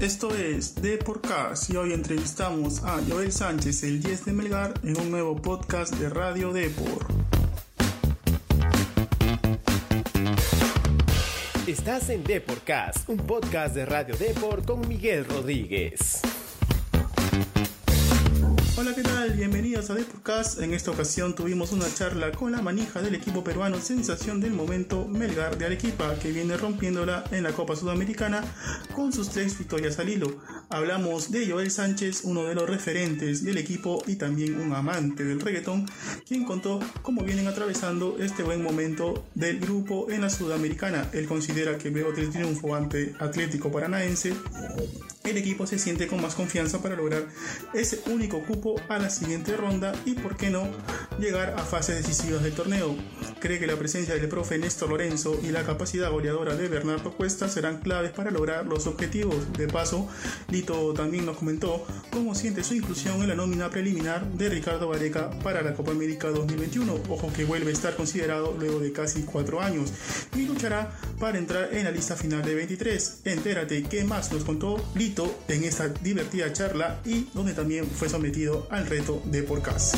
Esto es De Podcast y hoy entrevistamos a Joel Sánchez, el 10 de Melgar, en un nuevo podcast de Radio Depor. Estás en Deporcast, un podcast de Radio Depor con Miguel Rodríguez. Hola, ¿qué tal? Bienvenidos a Deporcast. En esta ocasión tuvimos una charla con la manija del equipo peruano sensación del momento Melgar de Arequipa, que viene rompiéndola en la Copa Sudamericana con sus tres victorias al hilo. Hablamos de Joel Sánchez, uno de los referentes del equipo y también un amante del reggaetón, quien contó cómo vienen atravesando este buen momento del grupo en la Sudamericana. Él considera que luego del triunfo ante Atlético Paranaense, el equipo se siente con más confianza para lograr ese único cupo a la siguiente ronda y, por qué no, llegar a fases decisivas del torneo. Cree que la presencia del profe Néstor Lorenzo y la capacidad goleadora de Bernardo Cuesta serán claves para lograr los objetivos. De paso, Lito también nos comentó cómo siente su inclusión en la nómina preliminar de Ricardo Vareca para la Copa América 2021. Ojo que vuelve a estar considerado luego de casi cuatro años y luchará para entrar en la lista final de 23. Entérate qué más nos contó Lito en esta divertida charla y donde también fue sometido al reto de Porcas.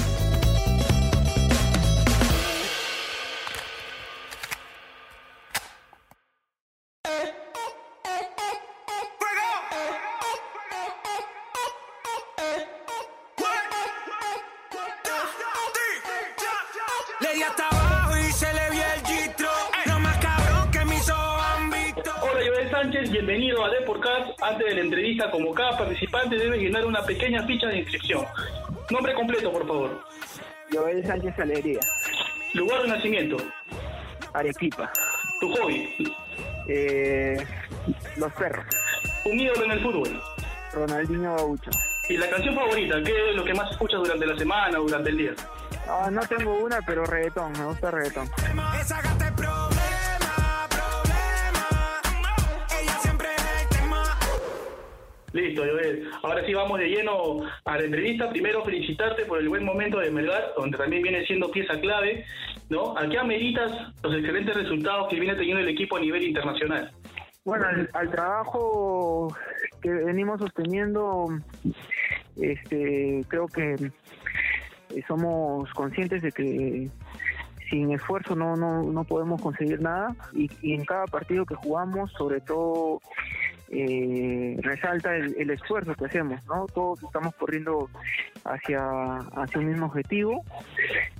Hasta abajo y se le vio el gistro. No más cabrón que mis ojos han visto. Hola, Joel Sánchez, bienvenido a Deporcast. Antes de la entrevista, como cada participante debe llenar una pequeña ficha de inscripción. Nombre completo, por favor. Joel Sánchez Alegría, Lugar de nacimiento. Arequipa, Tu hobby. eh, Los Perros, Un ídolo en el fútbol. Ronaldinho Gaucho. Y la canción favorita, ¿qué es lo que más escuchas durante la semana o durante el día? Ah, no tengo una, pero reggaetón, me gusta reggaetón. Esa gata es problema, problema. Ella siempre es el tema. Listo, Joel. Ahora sí vamos de lleno a la entrevista. Primero felicitarte por el buen momento de Melgar, donde también viene siendo pieza clave, ¿no? ¿A qué ameritas los excelentes resultados que viene teniendo el equipo a nivel internacional? Bueno, al, al trabajo que venimos sosteniendo, este, creo que somos conscientes de que sin esfuerzo no, no, no podemos conseguir nada y, en cada partido que jugamos, sobre todo eh, resalta el, el esfuerzo que hacemos, ¿no? Todos estamos corriendo hacia, hacia un mismo objetivo.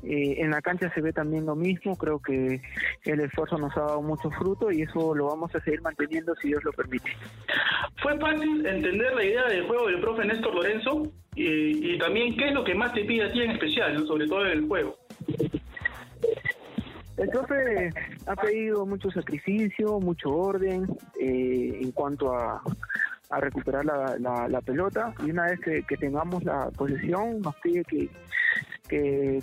Eh, en la cancha se ve también lo mismo, creo que el esfuerzo nos ha dado mucho fruto y eso lo vamos a seguir manteniendo si Dios lo permite. ¿Fue fácil entender la idea del juego del profe Néstor Lorenzo? Y, y también, ¿qué es lo que más te pide a ti en especial, sobre todo en el juego? El profe ha pedido mucho sacrificio, mucho orden eh, en cuanto a, a recuperar la, la- la pelota. Y una vez que, tengamos la posesión nos pide que,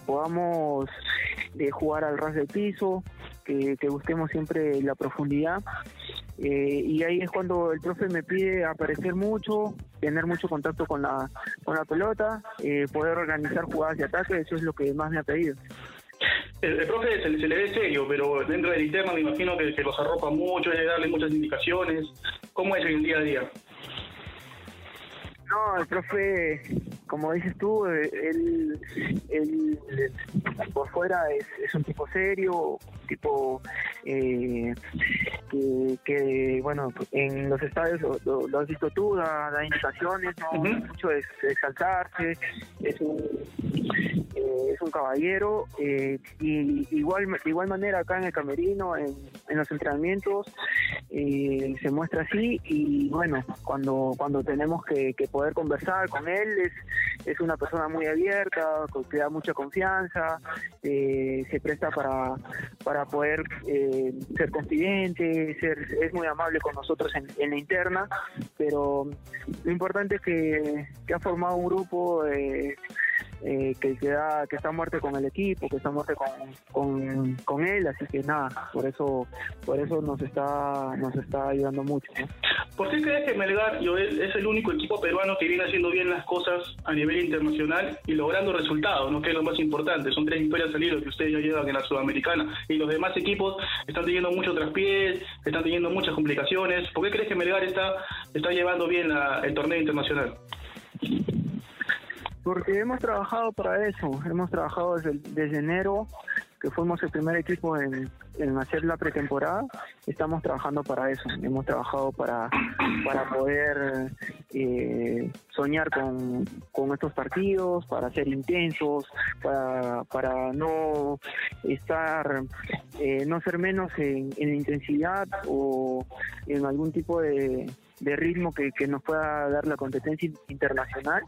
podamos eh, jugar al ras del piso, que, que busquemos siempre la profundidad. Eh, y ahí es cuando el profe me pide aparecer mucho, tener mucho contacto con la, con la pelota, eh, poder organizar jugadas de ataque, eso es lo que más me ha pedido. El, el profe se, se le ve serio, pero dentro del interno me imagino que, que los arropa mucho, es de darle muchas indicaciones. ¿Cómo es el día a día? No, el profe, como dices tú, eh, él, él, por fuera es, es un tipo serio, tipo eh, que, que, bueno, en los estadios lo, lo- lo has visto tú, da, da indicaciones, no Ujú. mucho de exaltarse, es un, eh, es un caballero eh, y igual de igual manera acá en el camerino, en, en los entrenamientos, eh, se muestra así y bueno, cuando cuando tenemos que, que poder conversar con él es, es una persona muy abierta, que da mucha confianza, eh, se presta para, para poder eh, ser confidente, ser, es muy amable con nosotros en, en la interna, pero lo importante es que, que ha formado un grupo eh, eh, que, que, da- que está muerte con el equipo, que está muerte con, con, con él, así que nada, por eso por eso nos está nos está ayudando mucho. ¿Por qué crees que Melgar Joel, es el único equipo peruano que viene haciendo bien las cosas a nivel internacional y logrando resultados, ¿no? que es lo más importante? Son tres victorias al hilo que ustedes ya llevan en la Sudamericana y los demás equipos están teniendo mucho traspiés, están teniendo muchas complicaciones. ¿Por qué crees que Melgar está está llevando bien la- el torneo internacional? Porque hemos trabajado para eso, hemos trabajado desde, enero, que fuimos el primer equipo en, hacer la pretemporada, estamos trabajando para eso, hemos trabajado para, para poder eh, soñar con, con estos partidos, para ser intensos, para, para no estar, eh, no ser menos en, en intensidad o en algún tipo de, ritmo que nos pueda dar la competencia internacional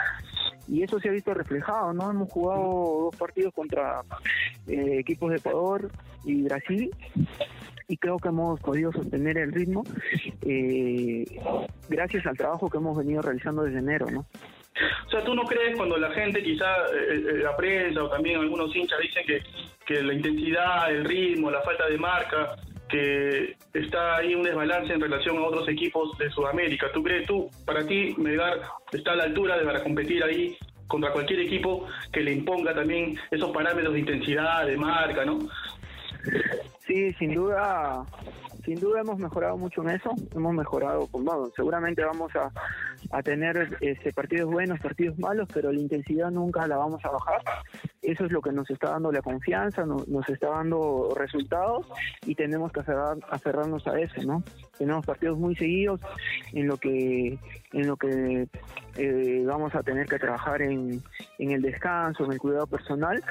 y eso se ha visto reflejado, ¿no? Hemos jugado dos partidos contra eh, equipos de Ecuador y Brasil y creo que hemos podido sostener el ritmo eh, gracias al trabajo que hemos venido realizando desde enero, ¿no? O sea, ¿tú no crees cuando la gente, quizá eh, eh, la prensa o también algunos hinchas dicen que, que la intensidad, el ritmo, la falta de marca, que está ahí un desbalance en relación a otros equipos de Sudamérica? ¿Tú crees, tú, para ti, Melgar está a la altura de para competir ahí contra cualquier equipo que le imponga también esos parámetros de intensidad, de marca, ¿no? Sí, sin duda, sin duda hemos mejorado mucho en eso, hemos mejorado, bueno, seguramente vamos a, a tener este, partidos buenos, partidos malos, pero la intensidad nunca la vamos a bajar. Eso es lo que nos está dando la confianza, no- nos está dando resultados y tenemos que aferrar- aferrarnos a eso, ¿no? Tenemos partidos muy seguidos en lo que en lo que eh, vamos a tener que trabajar en, en el descanso, en el cuidado personal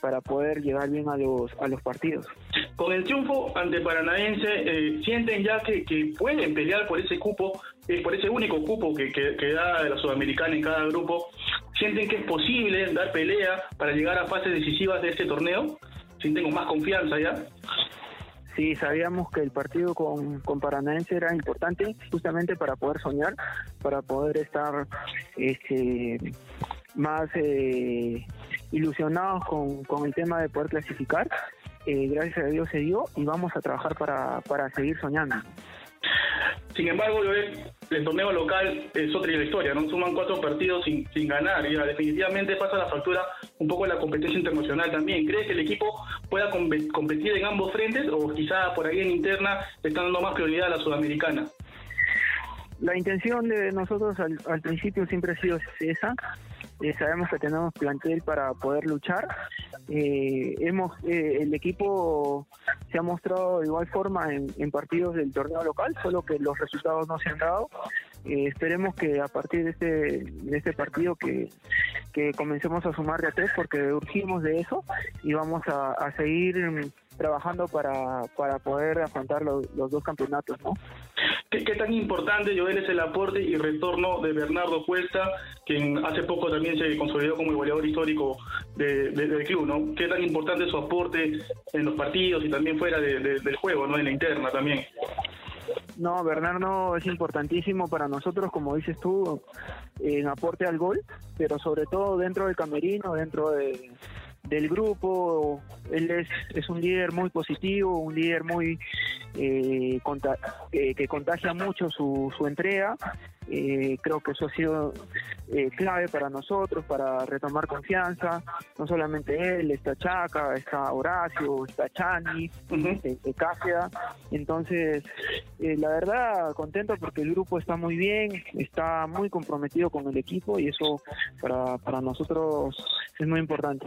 para poder llegar bien a los a los partidos. Con el triunfo ante Paranaense, eh, ¿sienten ya que, que pueden pelear por ese cupo, eh, por ese único cupo que, que, que da la Sudamericana en cada grupo? ¿Sienten que es posible dar pelea para llegar a fases decisivas de este torneo? ¿Sienten con más confianza ya? Sí, sabíamos que el partido con, con Paranaense era importante justamente para poder soñar, para poder estar este, más eh, ilusionados con, con el tema de poder clasificar. Eh, gracias a Dios se dio y vamos a trabajar para, para seguir soñando. Sin embargo, el torneo local es otra historia, ¿no? Suman cuatro partidos sin, sin ganar y ya definitivamente pasa la factura un poco en la competencia internacional también. ¿Crees que el equipo pueda compe- competir en ambos frentes o quizá por ahí en interna le están dando más prioridad a la sudamericana? La intención de nosotros al, al principio siempre ha sido esa. Eh, sabemos que tenemos plantel para poder luchar. Eh, hemos eh, El equipo se ha mostrado de igual forma en, partidos del torneo local, solo que los resultados no se han dado. Eh, esperemos que a partir de este, de este partido que, que comencemos a sumar de a tres porque urgimos de eso y vamos a, seguir trabajando para, para poder afrontar los, los dos campeonatos, ¿no? ¿Qué, qué tan importante, Joel, es el aporte y retorno de Bernardo Cuesta, quien hace poco también se consolidó como goleador histórico de- de- del club, ¿no? ¿Qué tan importante es su aporte en los partidos y también fuera de- de- del juego, ¿no? En la interna también. No, Bernardo es importantísimo para nosotros, como dices tú, en aporte al gol, pero sobre todo dentro del camerino, dentro de- del grupo. Él es, es un líder muy positivo, un líder muy eh, conta- eh, que contagia mucho su, su entrega. Eh, creo que eso ha sido eh, clave para nosotros, para retomar confianza. No solamente él, está Chaca, está Horacio, está Chani, eh, eh, Cáceres. Entonces, eh, la verdad, contento porque el grupo está muy bien, está muy comprometido con el equipo y eso para, para nosotros es muy importante.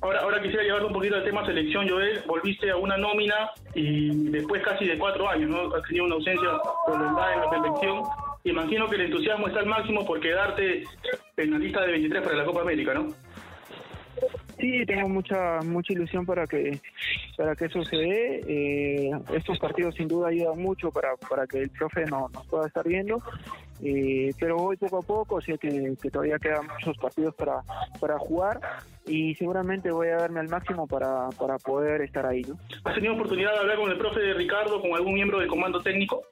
Ahora, ahora quisiera llevar un poquito al tema selección, Joel. Volviste a una nómina y después casi de cuatro años, ¿no? Has tenido una ausencia prolongada en la selección. Imagino que el entusiasmo está al máximo por quedarte en la lista de 23 para la Copa América, ¿no? Sí, tengo mucha mucha ilusión para que para que eso se dé. Eh, estos partidos sin duda ayudan mucho para, para que el profe no, nos pueda estar viendo. Eh, pero voy poco a poco, sé que, que todavía quedan muchos partidos para, para jugar y seguramente voy a darme al máximo para, para poder estar ahí. ¿no? ¿Has tenido oportunidad de hablar con el profe Ricardo, con algún miembro del comando técnico?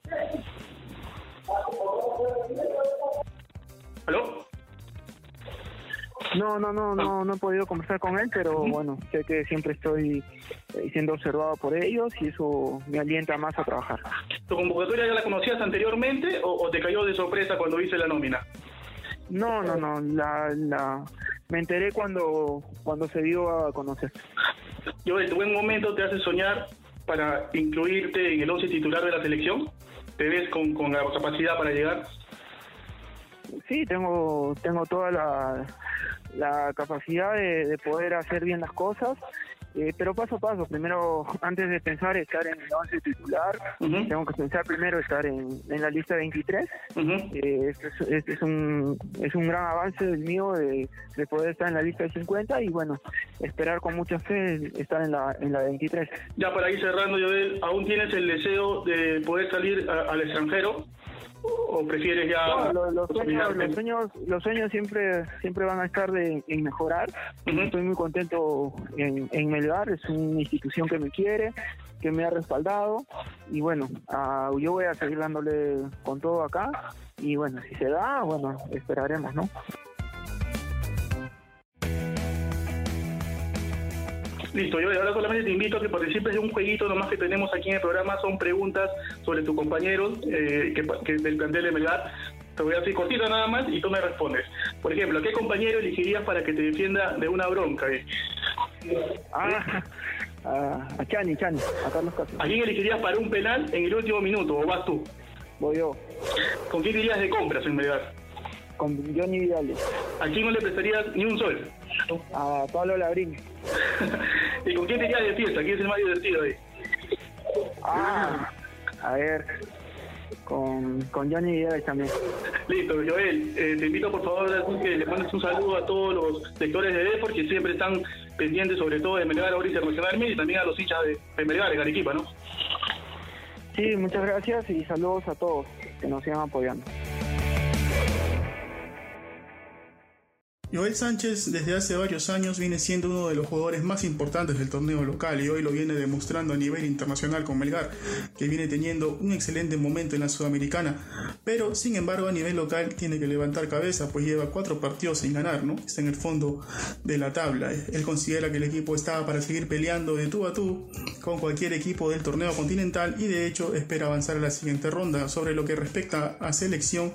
¿Aló? No, no, no, no, no he podido conversar con él, pero bueno, sé que siempre estoy eh, siendo observado por ellos y eso me alienta más a trabajar. ¿Tu convocatoria ya la conocías anteriormente o, o te cayó de sorpresa cuando viste la nómina? No, no, no, la, la, me enteré cuando, cuando se dio a conocer. Joel, tu buen momento te hace soñar para incluirte en el 11 titular de la selección? ¿Te ves con, con la capacidad para llegar? Sí, tengo, tengo toda la, la capacidad de, de poder hacer bien las cosas eh, pero paso a paso, primero, antes de pensar estar en el 11 titular, tengo que pensar primero estar en, en la lista 23. eh, este, es, este es, un, es un gran avance del mío de, de, poder estar en la lista de 50 y bueno, esperar con mucha fe estar en la, en la 23. Ya para ir cerrando, Joel, ¿aún tienes el deseo de poder salir a, al extranjero? O prefieres ya no, los, sueños, los, sueños, los sueños siempre siempre van a estar de, en mejorar. Uh -huh. estoy muy contento en, en, Melgar es una institución que me quiere que me ha respaldado. Y bueno uh, yo voy a seguir dándole con todo acá. Y bueno si se da bueno esperaremos no Listo, yo ahora solamente te invito a que participes de un jueguito nomás que tenemos aquí en el programa. Son preguntas sobre tu compañero eh, que, que, del plantel de Melgar. Te voy a decir cortito nada más y tú me respondes. Por ejemplo, ¿a qué compañero elegirías para que te defienda de una bronca? Eh? Ah, ah, a Chani, Chani, a Carlos Castro. ¿A quién elegirías para un penal en el último minuto o vas tú? Voy yo. ¿Con quién irías de compras en Melgar? Con Johnny Vidal. ¿A quién no le prestarías ni un sol? A Pablo Labrín. ¿Y con quién te irías de fiesta? ¿Quién es el más divertido ahí? Ah, a ver, con, con Johnny Vidal también. Listo, Joel, eh, te invito por favor a que le mandes un saludo a todos los sectores de Depor que siempre están pendientes sobre todo de Melgar ahora internacionalmente y también a los hinchas de, de Melgar, de Arequipa, ¿no? Sí, muchas gracias y saludos a todos que nos sigan apoyando. Joel Sánchez desde hace varios años viene siendo uno de los jugadores más importantes del torneo local y hoy lo viene demostrando a nivel internacional con Melgar, que viene teniendo un excelente momento en la Sudamericana, pero sin embargo a nivel local tiene que levantar cabeza pues lleva cuatro partidos sin ganar, ¿no? Está en el fondo de la tabla. Él considera que el equipo estaba para seguir peleando de tú a tú con cualquier equipo del torneo continental y de hecho espera avanzar a la siguiente ronda. Sobre lo que respecta a selección,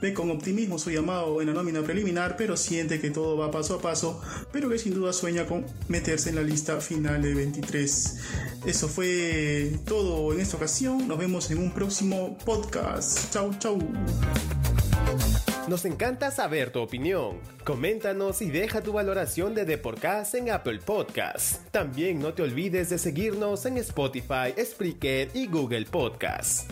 ve con optimismo su llamado en la nómina preliminar, pero siente que todo va paso a paso, pero que sin duda sueña con meterse en la lista final de 23. Eso fue todo en esta ocasión. Nos vemos en un próximo podcast. Chau, chau. Nos encanta saber tu opinión. Coméntanos y deja tu valoración de Deporcast en Apple Podcasts. También no te olvides de seguirnos en Spotify, Spreaker y Google Podcasts.